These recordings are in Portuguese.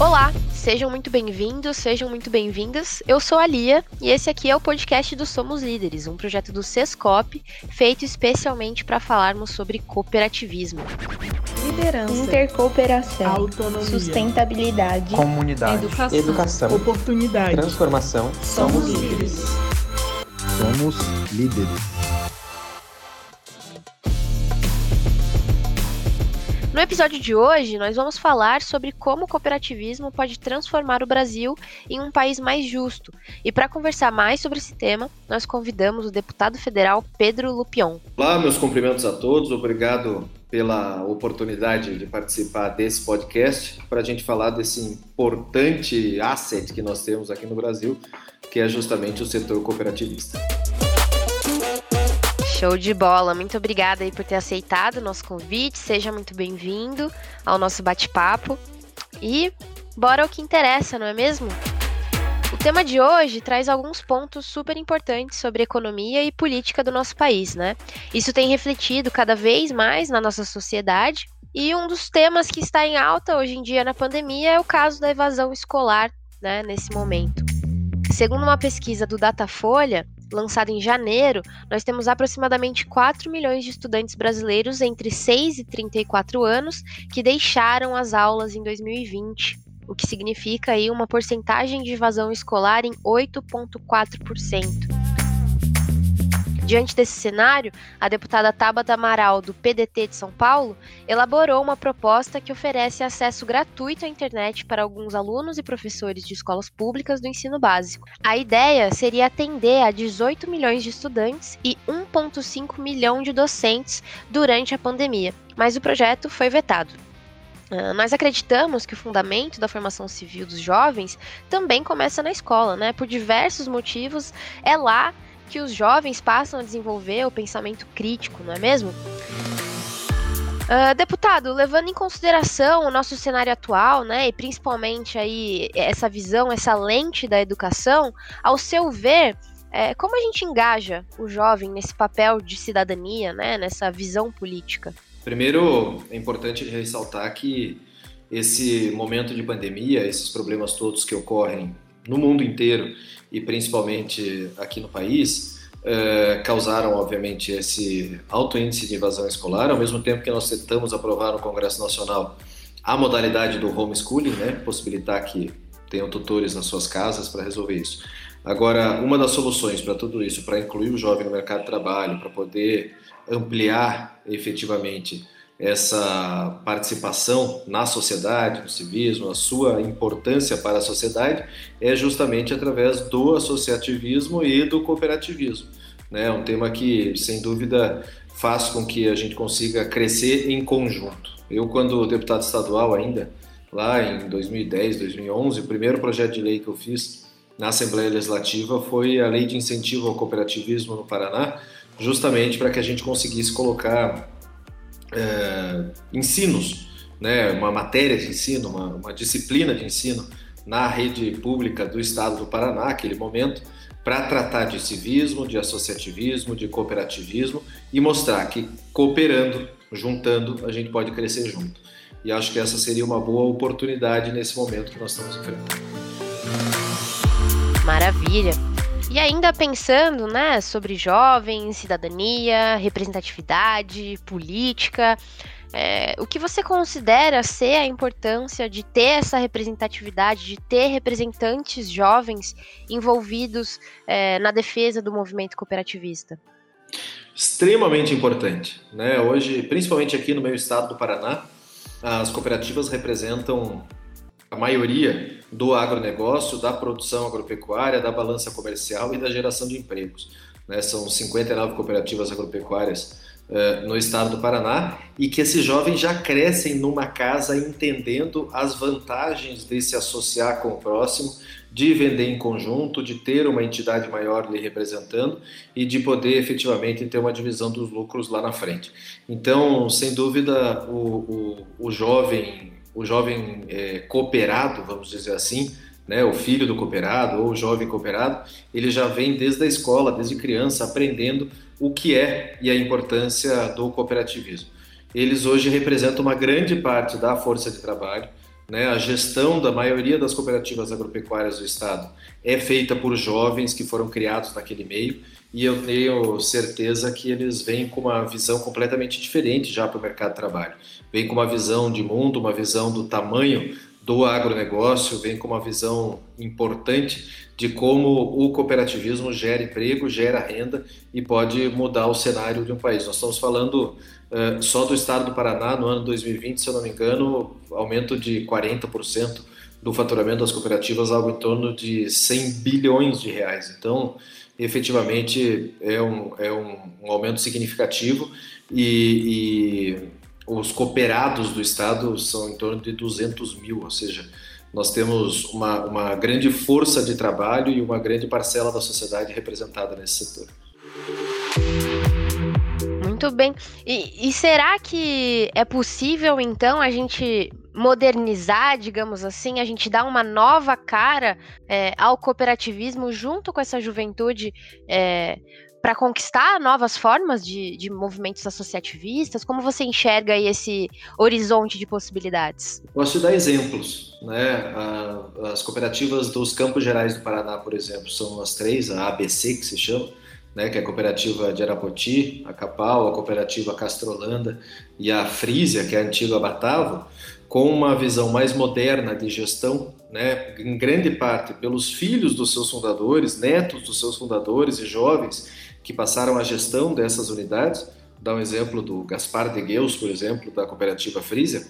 Olá, sejam muito bem-vindos, sejam muito bem-vindas. Eu sou a Lia e esse aqui é o podcast do Somos Líderes, um projeto do Sescop feito especialmente para falarmos sobre cooperativismo. Liderança, intercooperação, autonomia, sustentabilidade, comunidade, educação, educação oportunidade, transformação. Somos líderes. Somos líderes. No episódio de hoje, nós vamos falar sobre como o cooperativismo pode transformar o Brasil em um país mais justo. E para conversar mais sobre esse tema, nós convidamos o deputado federal Pedro Lupion. Olá, meus cumprimentos a todos. Obrigado pela oportunidade de participar desse podcast para a gente falar desse importante asset que nós temos aqui no Brasil, que é justamente o setor cooperativista. Show de bola. Muito obrigada aí por ter aceitado o nosso convite. Seja muito bem-vindo ao nosso bate-papo. E bora ao que interessa, não é mesmo? O tema de hoje traz alguns pontos super importantes sobre economia e política do nosso país, né? Isso tem refletido cada vez mais na nossa sociedade. E um dos temas que está em alta hoje em dia na pandemia é o caso da evasão escolar, né, nesse momento. Segundo uma pesquisa do Datafolha, lançado em janeiro, nós temos aproximadamente 4 milhões de estudantes brasileiros entre 6 e 34 anos que deixaram as aulas em 2020, o que significa aí uma porcentagem de evasão escolar em 8,4%. Diante desse cenário, a deputada Tabata Amaral, do PDT de São Paulo, elaborou uma proposta que oferece acesso gratuito à internet para alguns alunos e professores de escolas públicas do ensino básico. A ideia seria atender a 18 milhões de estudantes e 1,5 milhão de docentes durante a pandemia, mas o projeto foi vetado. Uh, nós acreditamos que o fundamento da formação civil dos jovens também começa na escola, né? Por diversos motivos, é lá que os jovens passam a desenvolver o pensamento crítico, não é mesmo? Uh, deputado, levando em consideração o nosso cenário atual, né, e principalmente aí essa visão, essa lente da educação, ao seu ver, é, como a gente engaja o jovem nesse papel de cidadania, né, nessa visão política? Primeiro, é importante ressaltar que esse momento de pandemia, esses problemas todos que ocorrem no mundo inteiro e principalmente aqui no país, eh, causaram, obviamente, esse alto índice de invasão escolar, ao mesmo tempo que nós tentamos aprovar no Congresso Nacional a modalidade do homeschooling, né, possibilitar que tenham tutores nas suas casas para resolver isso. Agora, uma das soluções para tudo isso, para incluir o jovem no mercado de trabalho, para poder ampliar efetivamente essa participação na sociedade, no civismo, a sua importância para a sociedade é justamente através do associativismo e do cooperativismo. É né? um tema que, sem dúvida, faz com que a gente consiga crescer em conjunto. Eu, quando deputado estadual ainda, lá em 2010, 2011, o primeiro projeto de lei que eu fiz na Assembleia Legislativa foi a Lei de Incentivo ao Cooperativismo no Paraná, justamente para que a gente conseguisse colocar é, ensinos, né, uma matéria de ensino, uma, uma, disciplina de ensino na rede pública do estado do Paraná, naquele momento, para tratar de civismo, de associativismo, de cooperativismo e mostrar que cooperando, juntando, a gente pode crescer junto. E acho que essa seria uma boa oportunidade nesse momento que nós estamos enfrentando. Maravilha! E ainda pensando, né, sobre jovens, cidadania, representatividade, política, é, o que você considera ser a importância de ter essa representatividade, de ter representantes jovens envolvidos é, na defesa do movimento cooperativista? Extremamente importante. Né? Hoje, principalmente aqui no meu estado do Paraná, as cooperativas representam a maioria do agronegócio, da produção agropecuária, da balança comercial e da geração de empregos. Né? São 59 cooperativas agropecuárias uh, no estado do Paraná e que esses jovens já crescem numa casa entendendo as vantagens de se associar com o próximo, de vender em conjunto, de ter uma entidade maior lhe representando e de poder efetivamente ter uma divisão dos lucros lá na frente. Então, sem dúvida, o, o, o jovem o jovem é, cooperado, vamos dizer assim, né, o filho do cooperado ou o jovem cooperado, ele já vem desde a escola, desde criança, aprendendo o que é e a importância do cooperativismo. Eles hoje representam uma grande parte da força de trabalho, né? A gestão da maioria das cooperativas agropecuárias do estado é feita por jovens que foram criados naquele meio e eu tenho certeza que eles vêm com uma visão completamente diferente já para o mercado de trabalho. Vêm com uma visão de mundo, uma visão do tamanho do agronegócio, vem com uma visão importante de como o cooperativismo gera emprego, gera renda e pode mudar o cenário de um país. Nós estamos falando uh, só do estado do Paraná, no ano 2020, se eu não me engano, aumento de 40% do faturamento das cooperativas, algo em torno de 100 bilhões de reais. Então, efetivamente, é um, é um, um aumento significativo e, e os cooperados do Estado são em torno de 200 mil, ou seja, nós temos uma, uma grande força de trabalho e uma grande parcela da sociedade representada nesse setor. Muito bem. E, e, será que é possível, então, a gente modernizar, digamos assim, a gente dar uma nova cara é, ao cooperativismo junto com essa juventude é, para conquistar novas formas de, de, movimentos associativistas? Como você enxerga esse horizonte de possibilidades? Posso te dar exemplos. Né? As cooperativas dos Campos Gerais do Paraná, por exemplo, são as três, a ABC que se chama, né, que é a cooperativa de Arapoti, a Capal, a cooperativa Castrolanda e a Frisia, que é a antiga Batavo, com uma visão mais moderna de gestão, né, em grande parte pelos filhos dos seus fundadores, netos dos seus fundadores e jovens que passaram a gestão dessas unidades, dá um exemplo do Gaspar de Gueus, por exemplo, da cooperativa Frisia,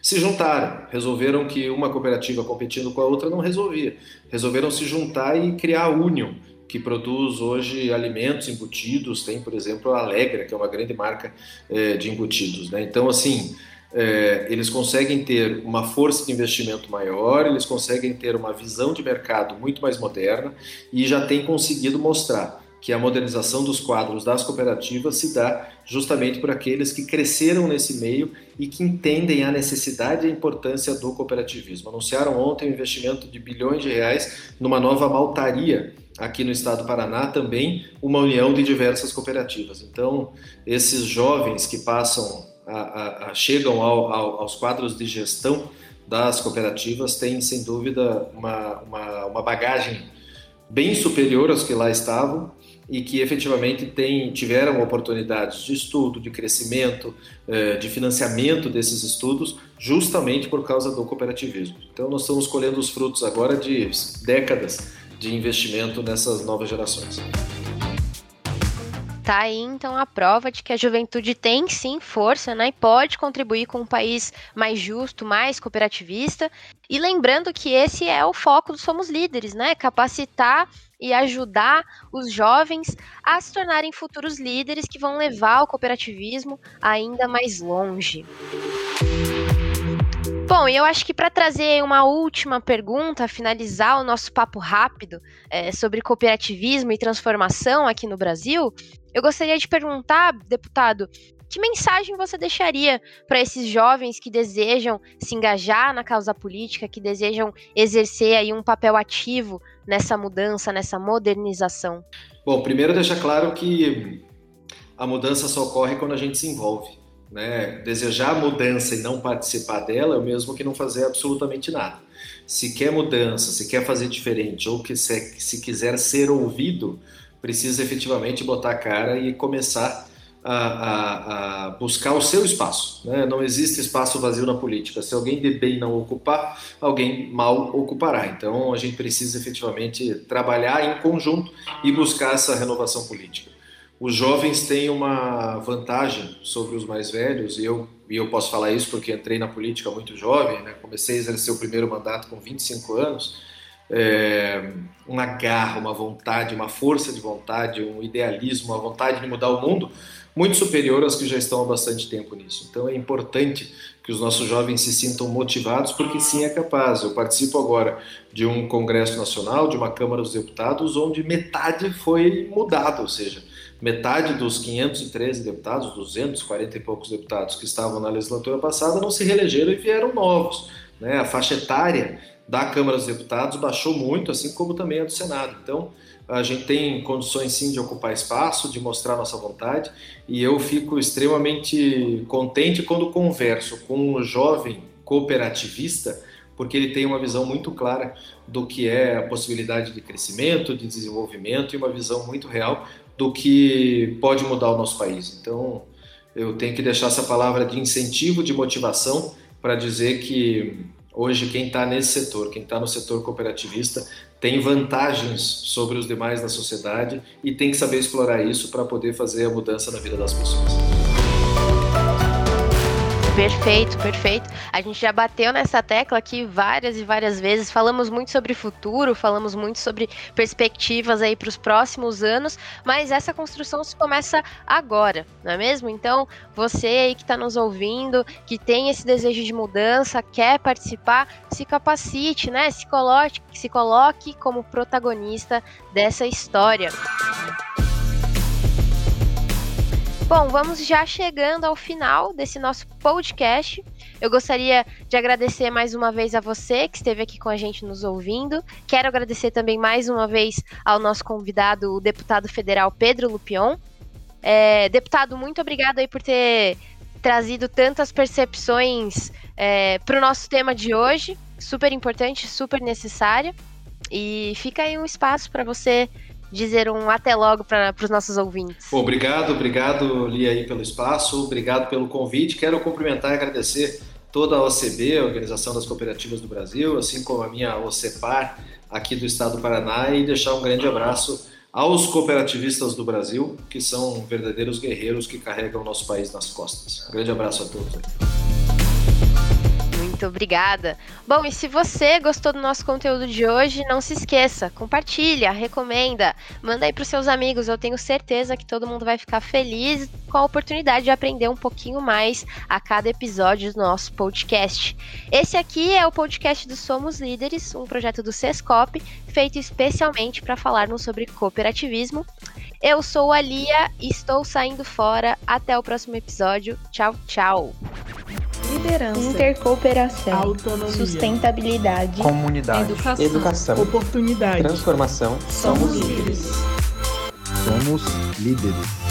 se juntaram, resolveram que uma cooperativa competindo com a outra não resolvia, resolveram se juntar e criar a Union, que produz hoje alimentos embutidos, tem, por exemplo, a Alegra, que é uma grande marca é, de embutidos. Né? Então, assim, é, eles conseguem ter uma força de investimento maior, eles conseguem ter uma visão de mercado muito mais moderna e já têm conseguido mostrar que a modernização dos quadros das cooperativas se dá justamente por aqueles que cresceram nesse meio e que entendem a necessidade e a importância do cooperativismo. Anunciaram ontem um investimento de bilhões de reais numa nova maltaria aqui no estado do Paraná, também uma união de diversas cooperativas. Então, esses jovens que passam, a, a, a, chegam ao, ao, aos quadros de gestão das cooperativas têm, sem dúvida, uma, uma, uma bagagem bem superior aos que lá estavam e que efetivamente tem, tiveram oportunidades de estudo, de crescimento, eh, de financiamento desses estudos, justamente por causa do cooperativismo. Então, nós estamos colhendo os frutos agora de décadas de investimento nessas novas gerações. Tá aí então a prova de que a juventude tem sim força, né? E pode contribuir com um país mais justo, mais cooperativista. E lembrando que esse é o foco do Somos Líderes, né? Capacitar e ajudar os jovens a se tornarem futuros líderes que vão levar o cooperativismo ainda mais longe. Bom, eu acho que para trazer uma última pergunta, finalizar o nosso papo rápido é, sobre cooperativismo e transformação aqui no Brasil, eu gostaria de perguntar, deputado, que mensagem você deixaria para esses jovens que desejam se engajar na causa política, que desejam exercer aí um papel ativo nessa mudança, nessa modernização? Bom, primeiro deixar claro que a mudança só ocorre quando a gente se envolve. Né? Desejar mudança e não participar dela é o mesmo que não fazer absolutamente nada. Se quer mudança, se quer fazer diferente ou que se, se quiser ser ouvido, precisa efetivamente botar a cara e começar a, a, a buscar o seu espaço. Né? Não existe espaço vazio na política. Se alguém de bem não ocupar, alguém mal ocupará. Então a gente precisa efetivamente trabalhar em conjunto e buscar essa renovação política. Os jovens têm uma vantagem sobre os mais velhos, e eu, e eu posso falar isso porque entrei na política muito jovem, né? comecei a exercer o primeiro mandato com 25 anos é, uma garra, uma vontade, uma força de vontade, um idealismo, uma vontade de mudar o mundo muito superior aos que já estão há bastante tempo nisso. Então é importante que os nossos jovens se sintam motivados, porque sim é capaz. Eu participo agora de um Congresso Nacional, de uma Câmara dos Deputados, onde metade foi mudada, ou seja, metade dos 513 deputados, 240 e poucos deputados que estavam na legislatura passada não se reelegeram e vieram novos. Né? A faixa etária da Câmara dos Deputados baixou muito, assim como também a do Senado. Então, a gente tem condições sim de ocupar espaço, de mostrar nossa vontade, e eu fico extremamente contente quando converso com um jovem cooperativista, porque ele tem uma visão muito clara do que é a possibilidade de crescimento, de desenvolvimento e uma visão muito real do que pode mudar o nosso país. Então, eu tenho que deixar essa palavra de incentivo, de motivação, para dizer que hoje quem está nesse setor, quem está no setor cooperativista, tem vantagens sobre os demais da sociedade e tem que saber explorar isso para poder fazer a mudança na vida das pessoas. Perfeito, perfeito. A gente já bateu nessa tecla aqui várias e várias vezes. Falamos muito sobre futuro, falamos muito sobre perspectivas aí para os próximos anos, mas essa construção se começa agora, não é mesmo? Então, você aí que está nos ouvindo, que tem esse desejo de mudança, quer participar, se capacite, né? Se coloque, se coloque como protagonista dessa história. Bom, vamos já chegando ao final desse nosso podcast. Eu gostaria de agradecer mais uma vez a você que esteve aqui com a gente nos ouvindo. Quero agradecer também mais uma vez ao nosso convidado, o deputado federal Pedro Lupion. É, deputado, muito obrigado aí por ter trazido tantas percepções é, para o nosso tema de hoje. Super importante, super necessário. E fica aí um espaço para você dizer um até logo para os nossos ouvintes. Obrigado, obrigado, Lia, aí pelo espaço, obrigado pelo convite. Quero cumprimentar e agradecer toda a OCB, a Organização das Cooperativas do Brasil, assim como a minha OCEPAR aqui do estado do Paraná, e deixar um grande abraço aos cooperativistas do Brasil, que são verdadeiros guerreiros que carregam o nosso país nas costas. Um grande abraço a todos. Muito obrigada. Bom, e se você gostou do nosso conteúdo de hoje, não se esqueça, compartilha, recomenda, manda aí para os seus amigos. Eu tenho certeza que todo mundo vai ficar feliz com a oportunidade de aprender um pouquinho mais a cada episódio do nosso podcast. Esse aqui é o podcast do Somos Líderes, um projeto do Sescop, feito especialmente para falarmos sobre cooperativismo. Eu sou a Lia estou saindo fora. Até o próximo episódio. Tchau, tchau. Liderança. Intercooperação. Autonomia. Sustentabilidade. Comunidade. Educação. Educação. Oportunidade. Transformação. Somos líderes. Somos líderes.